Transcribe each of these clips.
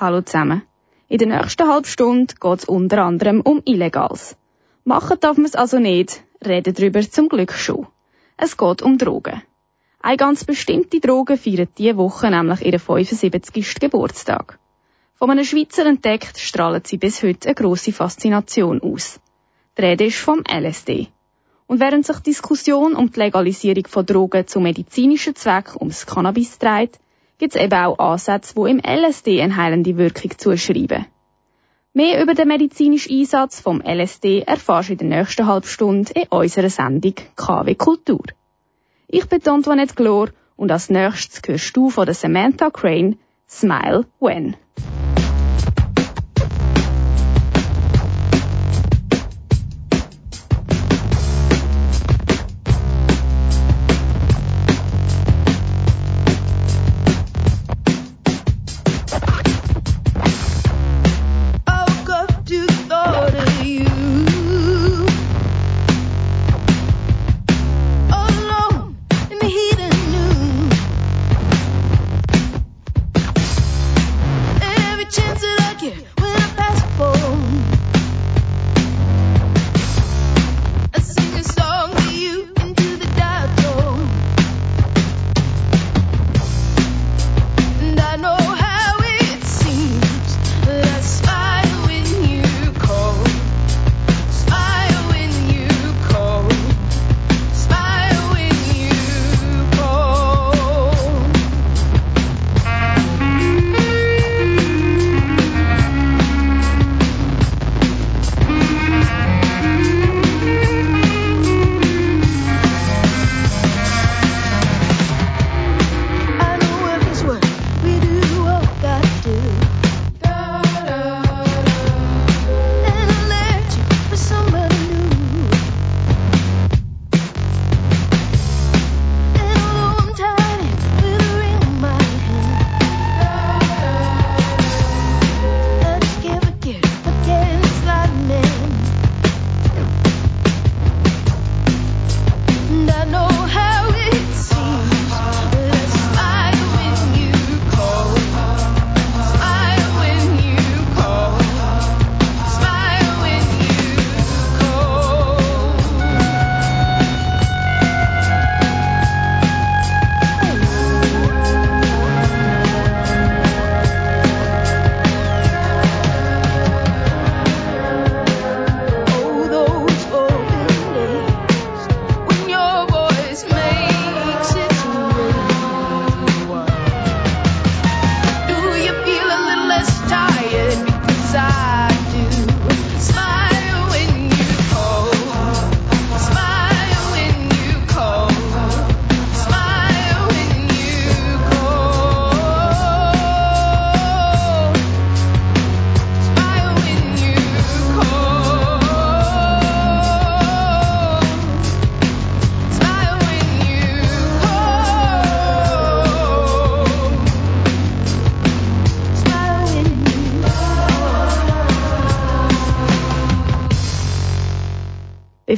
hallo zusammen. In der nächsten halben Stunde geht es unter anderem um Illegales. Machen darf man es also nicht, reden darüber zum Glück schon. Es geht um Drogen. Eine ganz bestimmte Droge feiert diese Woche nämlich ihren 75. Geburtstag. Von einem Schweizer entdeckt, strahlt sie bis heute eine grosse Faszination aus. Die Rede ist vom LSD. Und während sich die Diskussion um die Legalisierung von Drogen zu medizinischen Zwecken ums Cannabis dreht, gibt es eben auch Ansätze, die im LSD eine heilende Wirkung zuschreiben. Mehr über den medizinischen Einsatz vom LSD erfährst du in der nächsten halben Stunde in unserer Sendung KW Kultur. Ich bin Antoinette Glor und als nächstes hörst du von der Samantha Crane Smile When.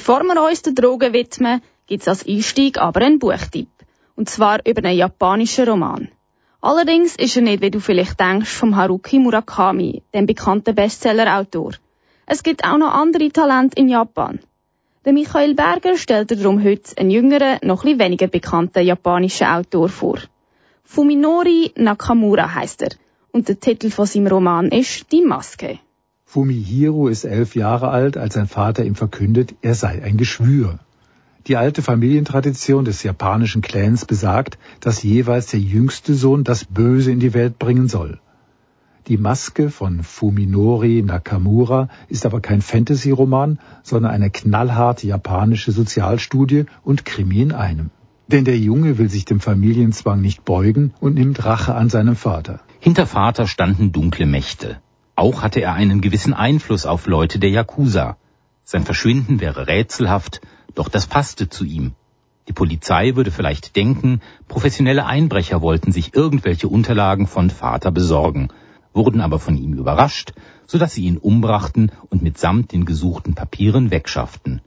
Bevor wir uns den Drogen widmen, gibt es als Einstieg aber einen Buchtipp. Und zwar über einen japanischen Roman. Allerdings ist er nicht, wie du vielleicht denkst, vom Haruki Murakami, dem bekannten Bestseller-Autor. Es gibt auch noch andere Talente in Japan. Der Michael Berger stellt darum heute einen jüngeren, noch ein weniger bekannten japanischen Autor vor. Fuminori Nakamura heißt er. Und der Titel von seinem Roman ist Die Maske. Fumihiro ist elf Jahre alt, als sein Vater ihm verkündet, er sei ein Geschwür. Die alte Familientradition des japanischen Clans besagt, dass jeweils der jüngste Sohn das Böse in die Welt bringen soll. Die Maske von Fuminori Nakamura ist aber kein Fantasy-Roman, sondern eine knallharte japanische Sozialstudie und Krimi in einem. Denn der Junge will sich dem Familienzwang nicht beugen und nimmt Rache an seinem Vater. Hinter Vater standen dunkle Mächte. Auch hatte er einen gewissen Einfluss auf Leute der Yakuza. Sein Verschwinden wäre rätselhaft, doch das passte zu ihm. Die Polizei würde vielleicht denken, professionelle Einbrecher wollten sich irgendwelche Unterlagen von Vater besorgen, wurden aber von ihm überrascht, so dass sie ihn umbrachten und mitsamt den gesuchten Papieren wegschafften.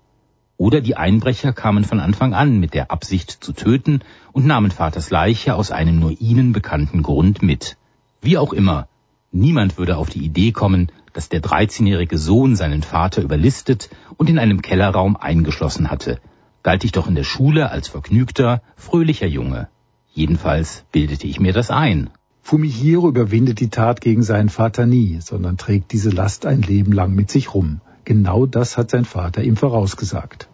Oder die Einbrecher kamen von Anfang an mit der Absicht zu töten und nahmen Vaters Leiche aus einem nur ihnen bekannten Grund mit. Wie auch immer, Niemand würde auf die Idee kommen, dass der 13-jährige Sohn seinen Vater überlistet und in einem Kellerraum eingeschlossen hatte. Galt ich doch in der Schule als vergnügter, fröhlicher Junge. Jedenfalls bildete ich mir das ein. Fumihiro überwindet die Tat gegen seinen Vater nie, sondern trägt diese Last ein Leben lang mit sich rum. Genau das hat sein Vater ihm vorausgesagt.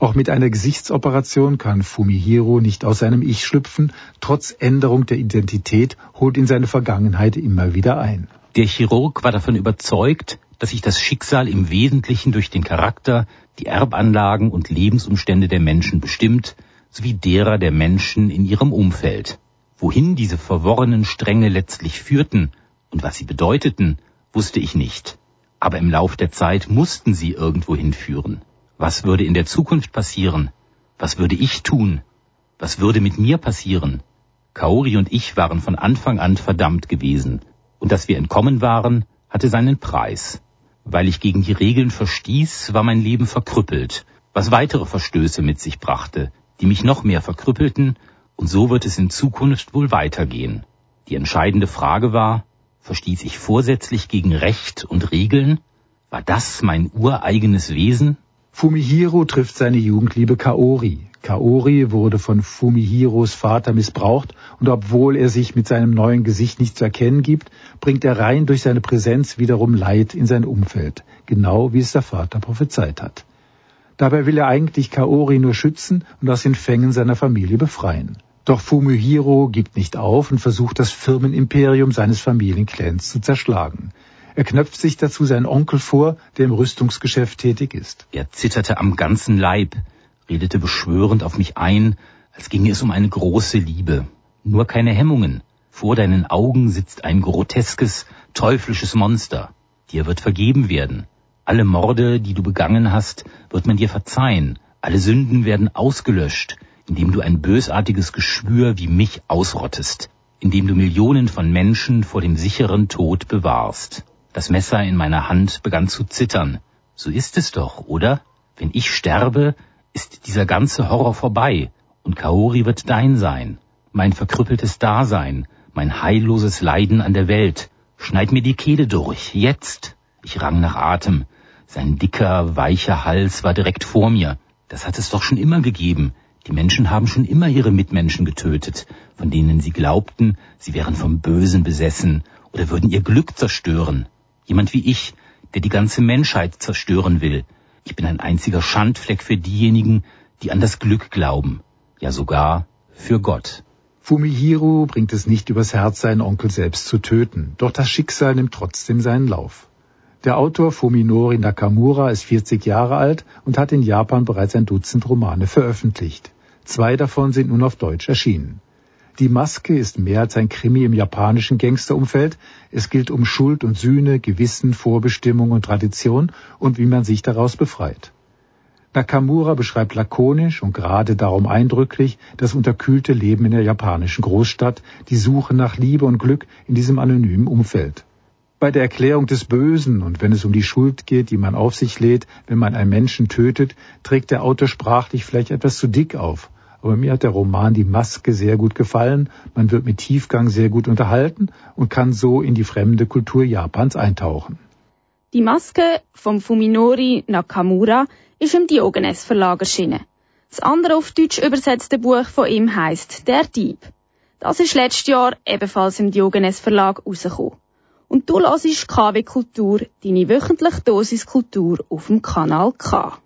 Auch mit einer Gesichtsoperation kann Fumihiro nicht aus seinem Ich schlüpfen. Trotz Änderung der Identität holt ihn seine Vergangenheit immer wieder ein. Der Chirurg war davon überzeugt, dass sich das Schicksal im Wesentlichen durch den Charakter, die Erbanlagen und Lebensumstände der Menschen bestimmt, sowie derer der Menschen in ihrem Umfeld. Wohin diese verworrenen Stränge letztlich führten und was sie bedeuteten, wusste ich nicht. Aber im Lauf der Zeit mussten sie irgendwo hinführen. Was würde in der Zukunft passieren? Was würde ich tun? Was würde mit mir passieren? Kaori und ich waren von Anfang an verdammt gewesen. Und dass wir entkommen waren, hatte seinen Preis. Weil ich gegen die Regeln verstieß, war mein Leben verkrüppelt, was weitere Verstöße mit sich brachte, die mich noch mehr verkrüppelten, und so wird es in Zukunft wohl weitergehen. Die entscheidende Frage war, verstieß ich vorsätzlich gegen Recht und Regeln? War das mein ureigenes Wesen? Fumihiro trifft seine Jugendliebe Kaori. Kaori wurde von Fumihiros Vater missbraucht und obwohl er sich mit seinem neuen Gesicht nicht zu erkennen gibt, bringt er rein durch seine Präsenz wiederum Leid in sein Umfeld, genau wie es der Vater prophezeit hat. Dabei will er eigentlich Kaori nur schützen und aus den Fängen seiner Familie befreien. Doch Fumihiro gibt nicht auf und versucht das Firmenimperium seines Familienclans zu zerschlagen. Er knöpft sich dazu seinen Onkel vor, der im Rüstungsgeschäft tätig ist. Er zitterte am ganzen Leib, redete beschwörend auf mich ein, als ginge es um eine große Liebe. Nur keine Hemmungen. Vor deinen Augen sitzt ein groteskes, teuflisches Monster. Dir wird vergeben werden. Alle Morde, die du begangen hast, wird man dir verzeihen. Alle Sünden werden ausgelöscht, indem du ein bösartiges Geschwür wie mich ausrottest, indem du Millionen von Menschen vor dem sicheren Tod bewahrst. Das Messer in meiner Hand begann zu zittern. So ist es doch, oder? Wenn ich sterbe, ist dieser ganze Horror vorbei und Kaori wird dein sein, mein verkrüppeltes Dasein, mein heilloses Leiden an der Welt. Schneid mir die Kehle durch, jetzt. Ich rang nach Atem. Sein dicker, weicher Hals war direkt vor mir. Das hat es doch schon immer gegeben. Die Menschen haben schon immer ihre Mitmenschen getötet, von denen sie glaubten, sie wären vom Bösen besessen oder würden ihr Glück zerstören. Jemand wie ich, der die ganze Menschheit zerstören will. Ich bin ein einziger Schandfleck für diejenigen, die an das Glück glauben. Ja sogar für Gott. Fumihiro bringt es nicht übers Herz, seinen Onkel selbst zu töten. Doch das Schicksal nimmt trotzdem seinen Lauf. Der Autor Fuminori Nakamura ist 40 Jahre alt und hat in Japan bereits ein Dutzend Romane veröffentlicht. Zwei davon sind nun auf Deutsch erschienen. Die Maske ist mehr als ein Krimi im japanischen Gangsterumfeld. Es gilt um Schuld und Sühne, Gewissen, Vorbestimmung und Tradition und wie man sich daraus befreit. Nakamura beschreibt lakonisch und gerade darum eindrücklich das unterkühlte Leben in der japanischen Großstadt, die Suche nach Liebe und Glück in diesem anonymen Umfeld. Bei der Erklärung des Bösen und wenn es um die Schuld geht, die man auf sich lädt, wenn man einen Menschen tötet, trägt der Autor sprachlich vielleicht etwas zu dick auf. Aber mir hat der Roman Die Maske sehr gut gefallen. Man wird mit Tiefgang sehr gut unterhalten und kann so in die fremde Kultur Japans eintauchen. Die Maske vom Fuminori Nakamura ist im Diogenes Verlag erschienen. Das andere auf Deutsch übersetzte Buch von ihm heißt Der Dieb. Das ist letztes Jahr ebenfalls im Diogenes Verlag rausgekommen. Und du hörst KW Kultur, deine wöchentliche Dosis Kultur auf dem Kanal K.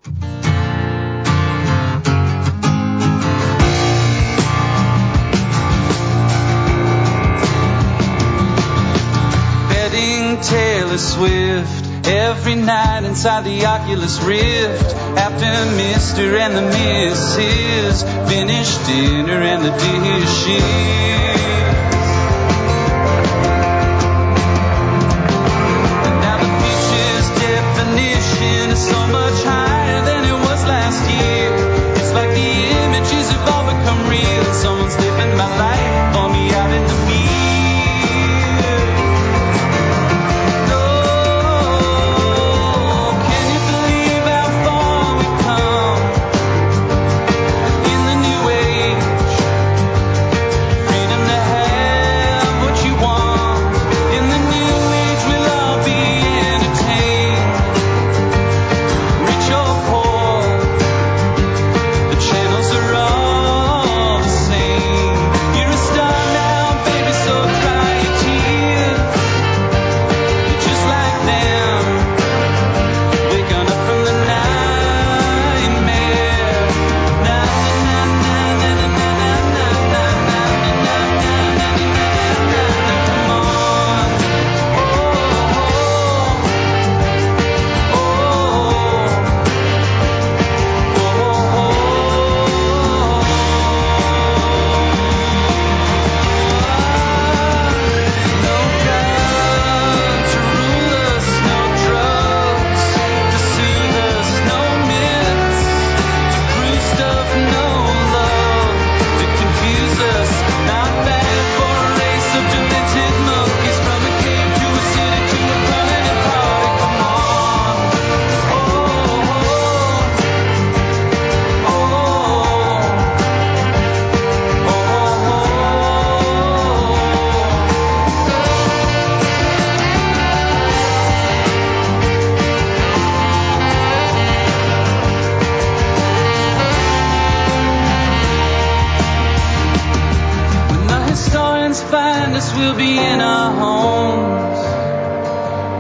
Taylor Swift every night inside the Oculus Rift. After Mr. and the Mrs. finished dinner and the dishes. Now the beach's definition is so much higher than it was last year. It's like the images have all become real. Someone's living my life for me out in the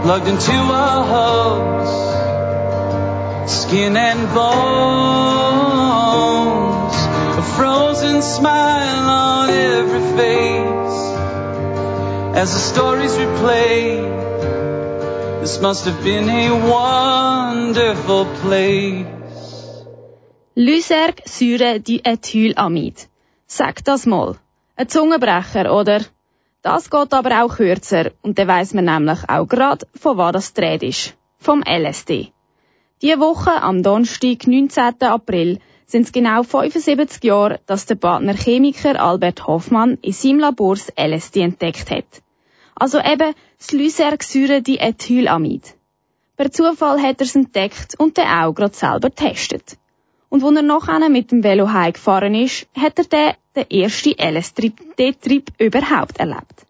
plugged into our hubs, skin and bones, a frozen smile on every face as the stories replay. This must have been a wonderful place. Diethylamid. Sag das mal. Ein Zungenbrecher, oder? Das geht aber auch kürzer und dann weiss man nämlich auch gerade, von was das dreht ist. Vom LSD. Diese Woche, am Donnerstag, 19. April, sind es genau 75 Jahre, dass der Partner Chemiker Albert Hoffmann in seinem Labor das LSD entdeckt hat. Also eben das Lysergsäure-Diethylamid. Per Zufall hat er es entdeckt und dann auch gerade selber getestet. Und als er nachher mit dem Velo heimgefahren ist, hat er den, den ersten LSD-Trip überhaupt erlebt.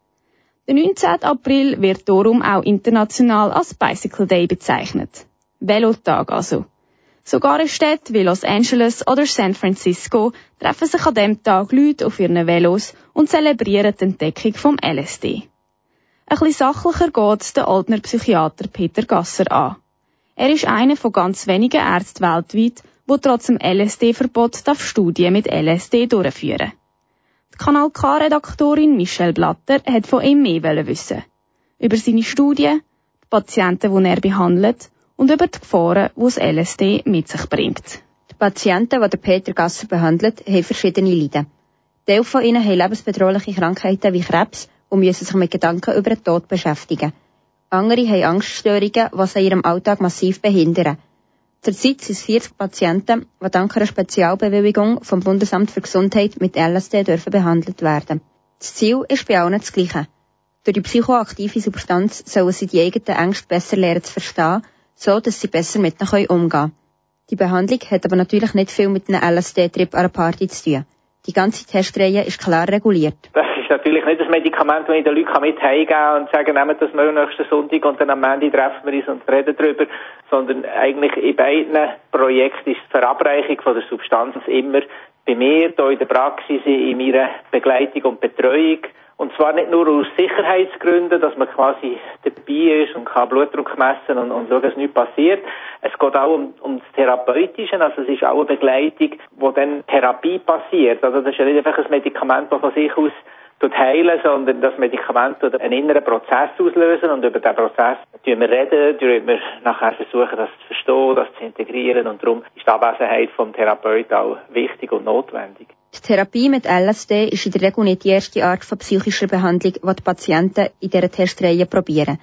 Der 19. April wird darum auch international als Bicycle Day bezeichnet. Velotag also. Sogar in Städten wie Los Angeles oder San Francisco treffen sich an dem Tag Leute auf ihren Velos und zelebrieren die Entdeckung vom LSD. Ein bisschen sachlicher geht's der Oldner Psychiater Peter Gasser an. Er ist einer von ganz wenigen Ärzten weltweit, wo trotz dem LSD-Verbot Studien mit LSD durchführen Die Kanal K-Redaktorin Michelle Blatter hat von ihm mehr wissen. Über seine Studien, die Patienten, die er behandelt und über die Gefahren, die das LSD mit sich bringt. Die Patienten, die Peter Gasser behandelt, haben verschiedene Leiden. Teil von ihnen haben lebensbedrohliche Krankheiten wie Krebs und müssen sich mit Gedanken über den Tod beschäftigen. Andere haben Angststörungen, was sie in ihrem Alltag massiv behindern. Zurzeit sind es 40 Patienten, die dank einer Spezialbewilligung vom Bundesamt für Gesundheit mit LSD dürfen behandelt werden. Das Ziel ist bei allen das Gleiche. Durch die psychoaktive Substanz sollen sie die eigenen Ängste besser lernen zu verstehen, so dass sie besser mit ihnen umgehen können. Die Behandlung hat aber natürlich nicht viel mit einem LSD-Trip an einer Party zu tun. Die ganze Testreihe ist klar reguliert. Ist natürlich nicht das Medikament, das ich den Leuten mit heimgeben und sagen, nehmen das mal nächsten Sonntag und dann am Ende treffen wir uns und reden darüber, sondern eigentlich in beiden Projekten ist die Verabreichung von der Substanz immer bei mir, hier in der Praxis, in meiner Begleitung und Betreuung und zwar nicht nur aus Sicherheitsgründen, dass man quasi dabei ist und kann Blutdruck messen und, und schauen, dass nichts passiert. Es geht auch um, um das Therapeutische, also es ist auch eine Begleitung, wo dann Therapie passiert. Also das ist ja nicht einfach ein Medikament, das von sich aus heilen, sondern das Medikament tut einen inneren Prozess auslösen und über diesen Prozess tun wir reden, wir nachher versuchen, das zu verstehen, das zu integrieren und darum ist die Abwesenheit vom Therapeuten auch wichtig und notwendig. Die Therapie mit LSD ist in der Regel nicht die erste Art von psychischer Behandlung, die die Patienten in dieser Testreihe probieren.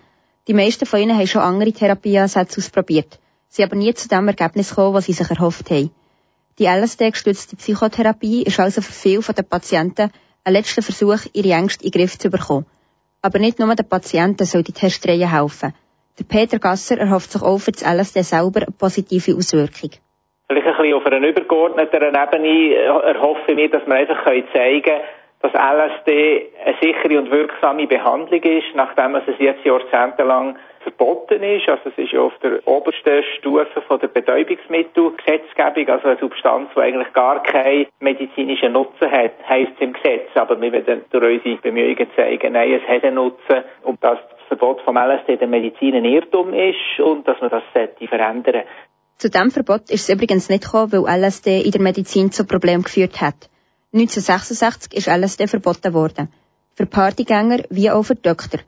Die meisten von ihnen haben schon andere Therapieansätze ausprobiert, sie aber nie zu dem Ergebnis gekommen, was sie sich erhofft haben. Die LSD-gestützte Psychotherapie ist also für viele der Patienten ein letzter Versuch, ihre Ängste in den Griff zu bekommen. Aber nicht nur den Patienten soll die Testreihe helfen. Der Peter Gasser erhofft sich auch für das LSD selber eine positive Auswirkung. Vielleicht ein bisschen auf einer übergeordneten Ebene erhoffe ich mir, dass wir einfach zeigen können, dass LSD eine sichere und wirksame Behandlung ist, nachdem es jetzt jahrzehntelang verboten ist. Also es ist ja auf der obersten Stufe von der Betäubungsmittelgesetzgebung, also eine Substanz, die eigentlich gar keinen medizinischen Nutzen hat, heisst es im Gesetz. Aber wir werden durch unsere Bemühungen zeigen, nein, es hat einen Nutzen und dass das Verbot vom LSD der Medizin ein Irrtum ist und dass man das verändern Zu diesem Verbot ist es übrigens nicht gekommen, weil LSD in der Medizin zu Problemen geführt hat. 1966 ist LSD verboten worden. Für Partygänger wie auch für Doktor.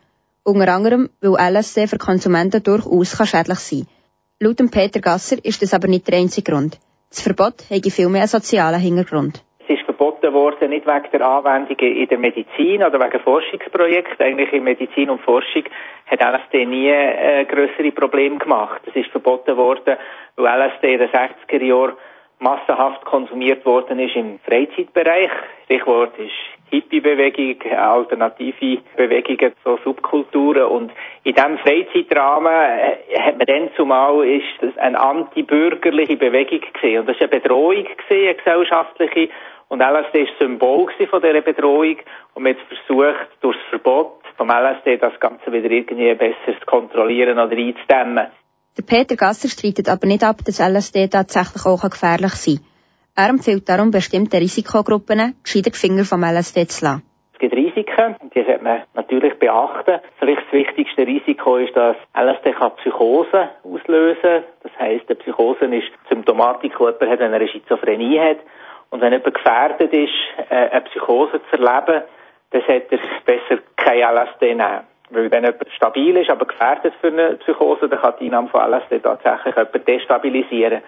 Unter anderem, weil LSD für Konsumenten durchaus schädlich sein kann. Laut Peter Gasser ist das aber nicht der einzige Grund. Das Verbot hätte vielmehr einen sozialen Hintergrund. Es ist verboten worden, nicht wegen der Anwendung in der Medizin oder wegen Forschungsprojekten. Eigentlich in Medizin und Forschung hat LSD nie äh, größere Probleme gemacht. Es ist verboten worden, weil LSD in den 60er Jahren massenhaft konsumiert worden ist im Freizeitbereich. Stichwort ist Hippie-Bewegung, alternative Bewegungen, so Subkulturen. Und in diesem Freizeitrahmen äh, hat man dann zumal ist das eine antibürgerliche Bewegung gesehen. Und das war eine Bedrohung gesehen, eine gesellschaftliche. Und LSD ist Symbol von dieser Bedrohung. Und man hat versucht, durch das Verbot vom LSD das Ganze wieder irgendwie besser zu kontrollieren oder einzudämmen. Der Peter Gasser streitet aber nicht ab, dass LSD tatsächlich auch gefährlich sein kann. Er empfiehlt darum bestimmte Risikogruppen, gescheiter die Finger vom LSD zu lassen. Es gibt Risiken. Die sollte man natürlich beachten. Vielleicht das wichtigste Risiko ist, dass LSD kann Psychose auslösen. Das heisst, eine Psychose ist Symptomatik, die jemand hat, wenn er eine Schizophrenie hat. Und wenn jemand gefährdet ist, äh, eine Psychose zu erleben, dann sollte er besser kein LSD nehmen. Weil wenn jemand stabil ist, aber gefährdet für eine Psychose, dann kann die Einnahme von LSD tatsächlich jemanden destabilisieren.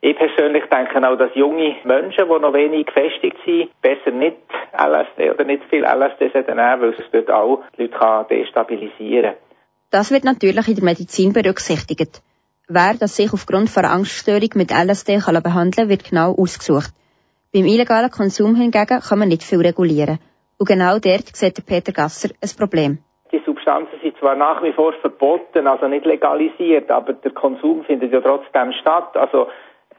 Ich persönlich denke auch, dass junge Menschen, die noch wenig gefestigt sind, besser nicht LSD oder nicht viel LSD nehmen, weil es dort auch die Leute kann destabilisieren Das wird natürlich in der Medizin berücksichtigt. Wer das sich aufgrund von Angststörung mit LSD kann behandeln wird genau ausgesucht. Beim illegalen Konsum hingegen kann man nicht viel regulieren. Und genau dort sieht Peter Gasser ein Problem. Die Substanzen sind zwar nach wie vor verboten, also nicht legalisiert, aber der Konsum findet ja trotzdem statt. Also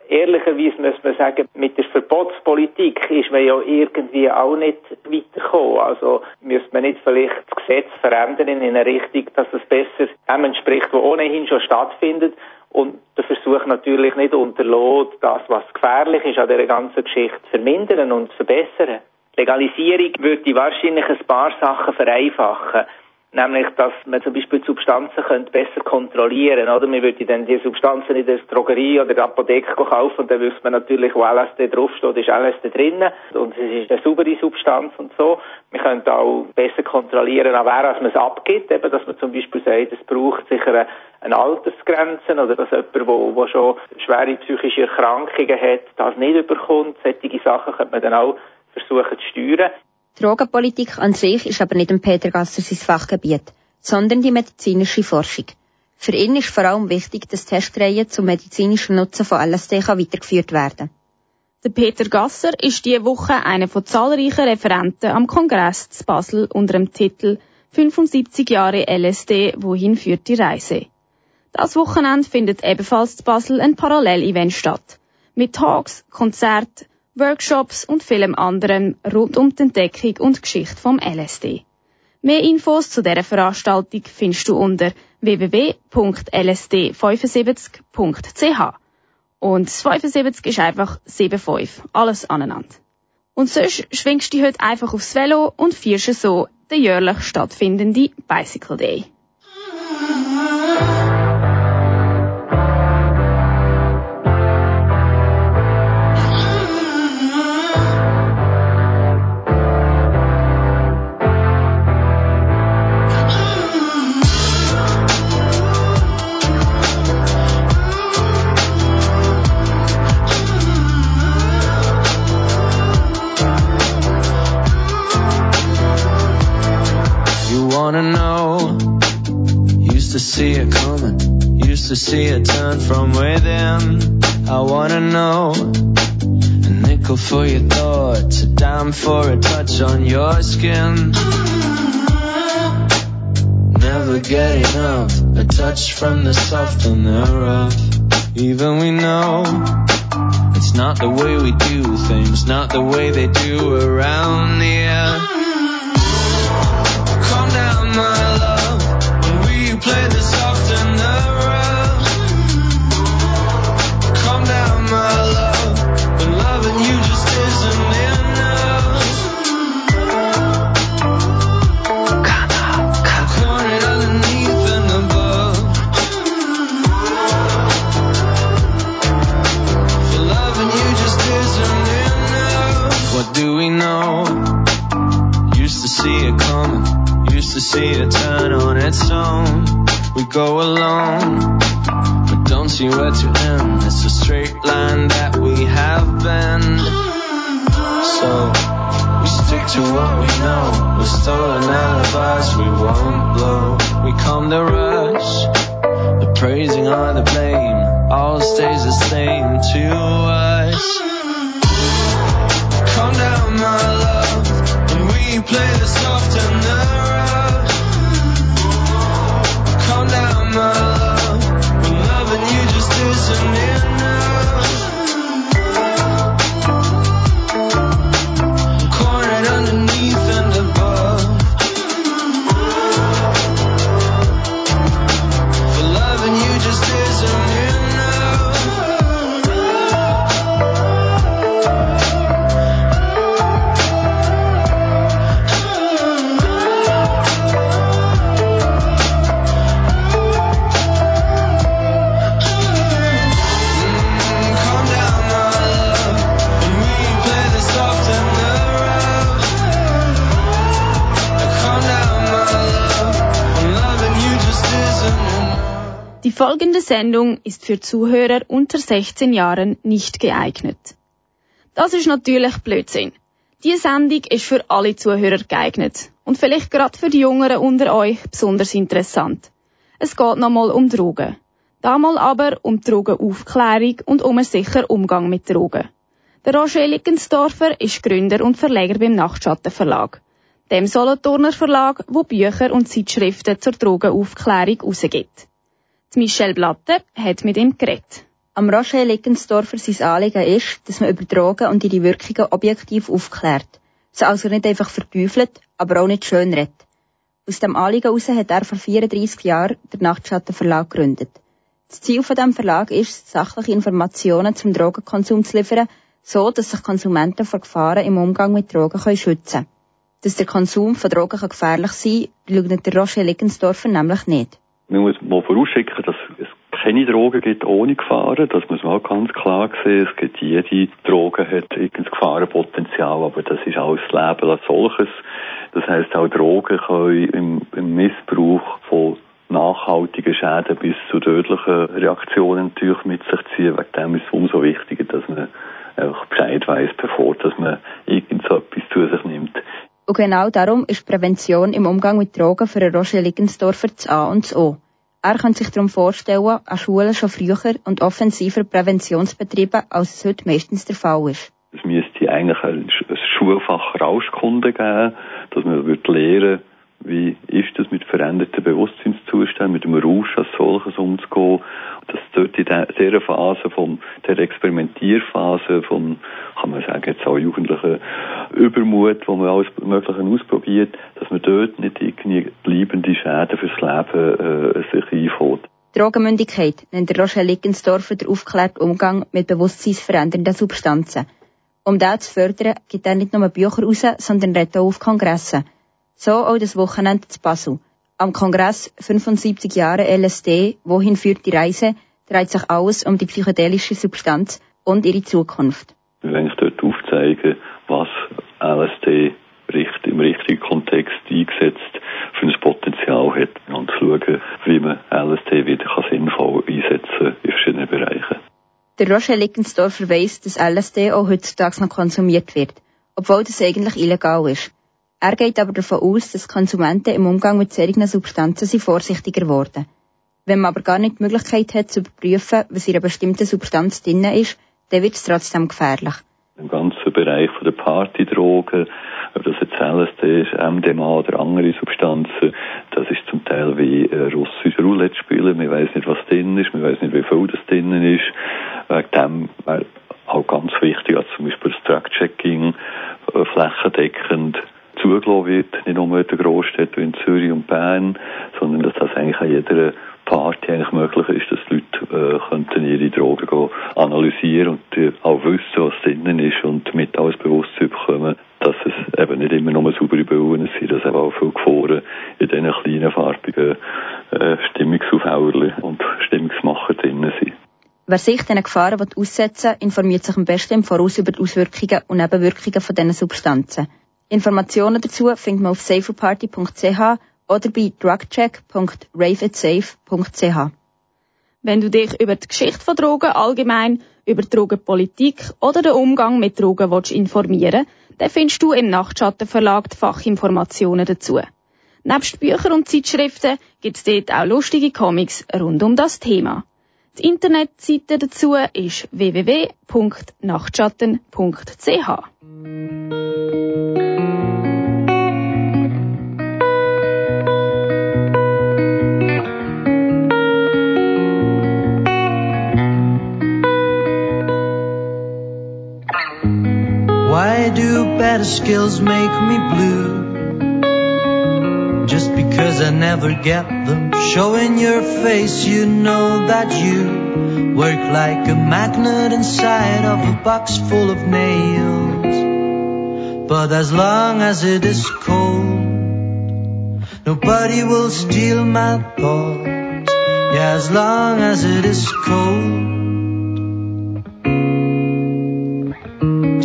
ehrlicherweise muss man sagen, mit der Verbotspolitik ist man ja irgendwie auch nicht weitergekommen. Also müsste man nicht vielleicht das Gesetz verändern in eine Richtung, dass es besser dem entspricht, was ohnehin schon stattfindet. Und der Versuch natürlich nicht unterlässt, das, was gefährlich ist an dieser ganzen Geschichte, zu vermindern und zu verbessern. Legalisierung würde wahrscheinlich ein paar Sachen vereinfachen. Nämlich, dass man zum Beispiel Substanzen könnte besser kontrollieren oder? Man würde dann die Substanzen in der Drogerie oder der Apotheke kaufen und dann wüsste man natürlich, wo LSD draufsteht, ist LSD drinnen und es ist eine saubere Substanz und so. Man könnte auch besser kontrollieren, an wer man es abgibt, eben, dass man zum Beispiel sagt, es braucht sicher eine, Altersgrenze oder dass jemand, der, der schon schwere psychische Erkrankungen hat, das nicht überkommt. Solche Sachen könnte man dann auch versuchen zu steuern. Drogenpolitik an sich ist aber nicht dem Peter Gasser sein Fachgebiet, sondern die medizinische Forschung. Für ihn ist vor allem wichtig, dass Testreihen zum medizinischen Nutzen von LSD weitergeführt werden Der Peter Gasser ist diese Woche einer von zahlreichen Referenten am Kongress zu Basel unter dem Titel 75 Jahre LSD, wohin führt die Reise? Das Wochenende findet ebenfalls zu Basel ein Parallelevent statt. Mit Talks, Konzerten, Workshops und vielem anderen rund um die Entdeckung und Geschichte vom LSD. Mehr Infos zu dieser Veranstaltung findest du unter www.lsd75.ch. Und 75 ist einfach 75, alles aneinander. Und sonst schwingst du heute einfach aufs Velo und feierst so den jährlich stattfindenden Bicycle Day. From within. I wanna know a nickel for your thoughts, a dime for a touch on your skin. Never get enough, a touch from the soft and the rough. Even we know it's not the way we do things, not the way they do around here. Calm down, my love, we play the to see it turn on its own. We go alone, but don't see where to end. It's a straight line that we have been. So we stick to what we know. With stolen alibis, we won't blow. We come the rush, the praising or the blame. All stays the same to us. Calm down, my love, we play the soft and the rough. Calm down, my love, when loving you just isn't enough. Folgende Sendung ist für Zuhörer unter 16 Jahren nicht geeignet. Das ist natürlich Blödsinn. Die Sendung ist für alle Zuhörer geeignet und vielleicht gerade für die Jüngeren unter euch besonders interessant. Es geht nochmal um Drogen. Damals aber um Drogenaufklärung und um einen sicheren Umgang mit Drogen. Der Roger Lickensdorfer ist Gründer und Verleger beim Nachtschatten Verlag, dem Solothurner Verlag, wo Bücher und Zeitschriften zur Drogenaufklärung rausgibt. Michelle Blatte hat mit ihm geredet. Am Roger Lickensdorfer sein Anliegen ist, dass man über Drogen und ihre Wirkungen objektiv aufklärt. Sie also nicht einfach verteufelt, aber auch nicht schön redet. Aus dem Anliegen heraus hat er vor 34 Jahren den Nachtschatten Verlag gegründet. Das Ziel von dem Verlag ist, sachliche Informationen zum Drogenkonsum zu liefern, so dass sich Konsumenten vor Gefahren im Umgang mit Drogen können schützen können. Dass der Konsum von Drogen gefährlich sein kann, leugnet der Roger Lickensdorfer nämlich nicht. Man muss mal vorausschicken, dass es keine Drogen gibt ohne Gefahren. Das muss man auch ganz klar sehen. Es gibt jede Droge hat irgendein Gefahrenpotenzial, aber das ist alles das Leben als solches. Das heißt auch Drogen können im, im Missbrauch von nachhaltigen Schäden bis zu tödlichen Reaktionen natürlich mit sich ziehen. Wegen dem ist es umso wichtiger, dass man einfach Bescheid weiß, bevor dass man irgend so etwas zu sich nimmt. Und genau darum ist Prävention im Umgang mit Drogen für Roger Liggensdorfer das A und das O. Er kann sich darum vorstellen, an Schulen schon früher und offensiver Präventionsbetriebe, als es heute meistens der Fall ist. Es müsste eigentlich ein Schulfach Rauschkunde geben, dass man lernen wie ist das mit veränderten Bewusstseinszuständen, mit dem Rausch als solches umzugehen. Dass dort in dieser Phase von der Experimentierphase von, kann man sagen, jetzt auch jugendlichen Übermut, wo man alles Mögliche ausprobiert, dass man dort nicht irgendwie bleibende Schäden fürs Leben äh, sich einfällt. Drogenmündigkeit nennt Rochelle Lickensdorfer der aufgeklärte Umgang mit bewusstseinsverändernden Substanzen. Um das zu fördern, gibt er nicht nur Bücher raus, sondern redet auch auf Kongressen. So auch das Wochenende zu Basel. Am Kongress 75 Jahre LSD, wohin führt die Reise, dreht sich alles um die psychedelische Substanz und ihre Zukunft. Wir wollen dort aufzeigen, was LSD im richtigen Kontext eingesetzt für ein Potenzial hat und zu schauen, wie man LSD wieder sinnvoll einsetzen kann in verschiedenen Bereichen. Der Roger Lickensdorfer weiss, dass LSD auch heutzutage noch konsumiert wird, obwohl das eigentlich illegal ist. Er geht aber davon aus, dass Konsumenten im Umgang mit solchen Substanzen sind vorsichtiger geworden. Wenn man aber gar nicht die Möglichkeit hat, zu überprüfen, was in einer bestimmten Substanz drin ist, dann wird es trotzdem gefährlich. Im ganzen Bereich der Partydrogen, ob das jetzt LSD ist, MDMA oder andere Substanzen, das ist zum Teil wie äh, russische Roulette spielen. Man weiß nicht, was drin ist, man weiß nicht, wie viel das drin ist. Wegen dem wäre auch ganz wichtig, als zum Beispiel das Track-Checking äh, flächendeckend zugelassen wird, nicht nur in den Großstädten in Zürich und Bern, sondern dass das eigentlich an jeder Party eigentlich möglich ist, dass die Leute äh, könnten ihre Drogen analysieren und äh, auch wissen, was drinnen ist und mit alles Bewusstsein bekommen, dass es eben nicht immer nur saubere Bauern sind, dass eben auch viel Gefahren in diesen kleinen farbigen äh, Stimmungsaufhauerli und Stimmungsmacher drinnen sind. Wer sich diesen Gefahren aussetzen will, informiert sich am besten im Voraus über die Auswirkungen und Nebenwirkungen von diesen Substanzen. Informationen dazu findet man auf saferparty.ch oder bei drugcheck.raveitsafe.ch. Wenn du dich über die Geschichte von Drogen allgemein, über Drogenpolitik oder den Umgang mit Drogen willst informieren dann findest du im Nachtschattenverlag die Fachinformationen dazu. Nebst Büchern und Zeitschriften gibt es dort auch lustige Comics rund um das Thema. Die Internetseite dazu ist www.nachtschatten.ch. better skills make me blue. Just because I never get them. Showing your face, you know that you work like a magnet inside of a box full of nails. But as long as it is cold, nobody will steal my thoughts. Yeah, as long as it is cold.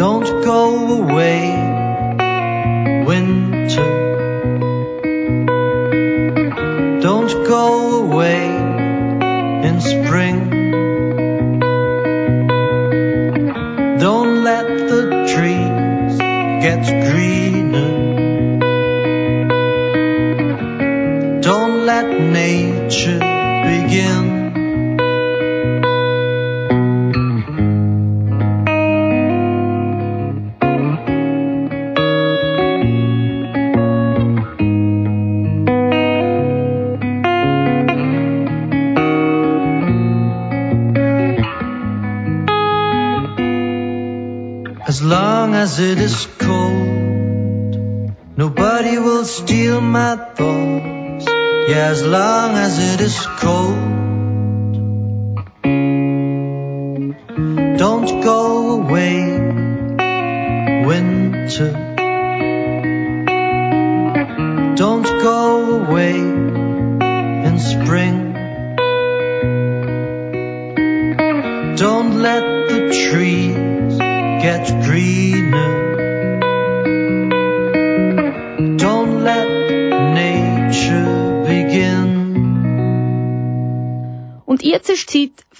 Don't go away, winter. don't go away in spring. Don't let the trees get greener. Don't let nature begin. As it is cold, nobody will steal my thoughts. Yeah, as long as it is cold, don't go away, winter. Don't go away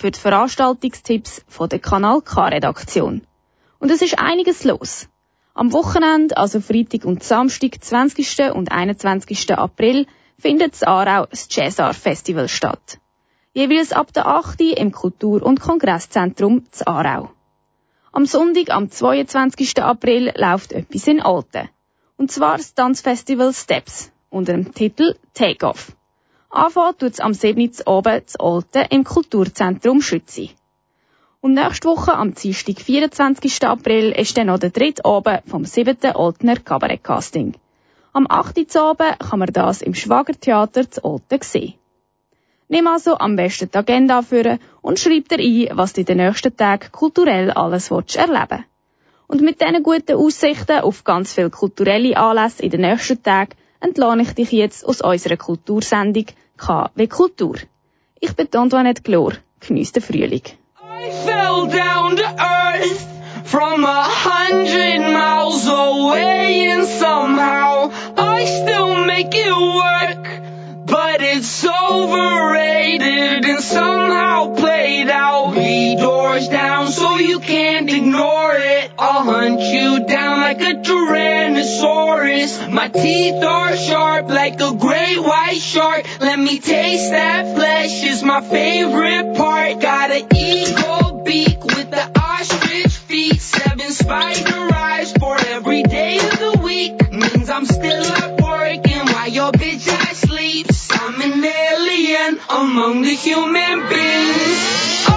für die Veranstaltungstipps von der Kanal K-Redaktion. Und es ist einiges los. Am Wochenende, also Freitag und Samstag, 20. und 21. April, findet das Aarau das Jazzar Festival statt. Jeweils ab der 8. im Kultur- und Kongresszentrum zu Aarau. Am Sonntag, am 22. April, läuft etwas in Alten. Und zwar das Tanzfestival Steps unter dem Titel Take Off. Anfangen tut's am 7. oben zu Alten im Kulturzentrum Schützi. Und nächste Woche, am Dienstag, 24. April, ist dann noch der dritte Abend vom 7. Oltener Cabaret Casting. Am 8. Abend kann man das im Schwagertheater zu Olten sehen. Nimm also am besten die Agenda führen und schreib dir ein, was du in den nächsten Tagen kulturell alles willst erleben Und mit diesen guten Aussichten auf ganz viele kulturelle Anlässe in den nächsten Tagen entlohne ich dich jetzt aus unserer Kultursendung KW Kultur. Ich bin Antoinette Glor. Geniess den Frühling. I fell down to earth from a hundred miles away and somehow I still make it work. But it's overrated and somehow played out. Three doors down so you can't ignore it. I'll hunt you down like a Tyrannosaurus. My teeth are sharp like a great white shark. Let me taste that flesh is my favorite part. Got an eagle beak with the ostrich feet. Seven spider eyes among the human beings.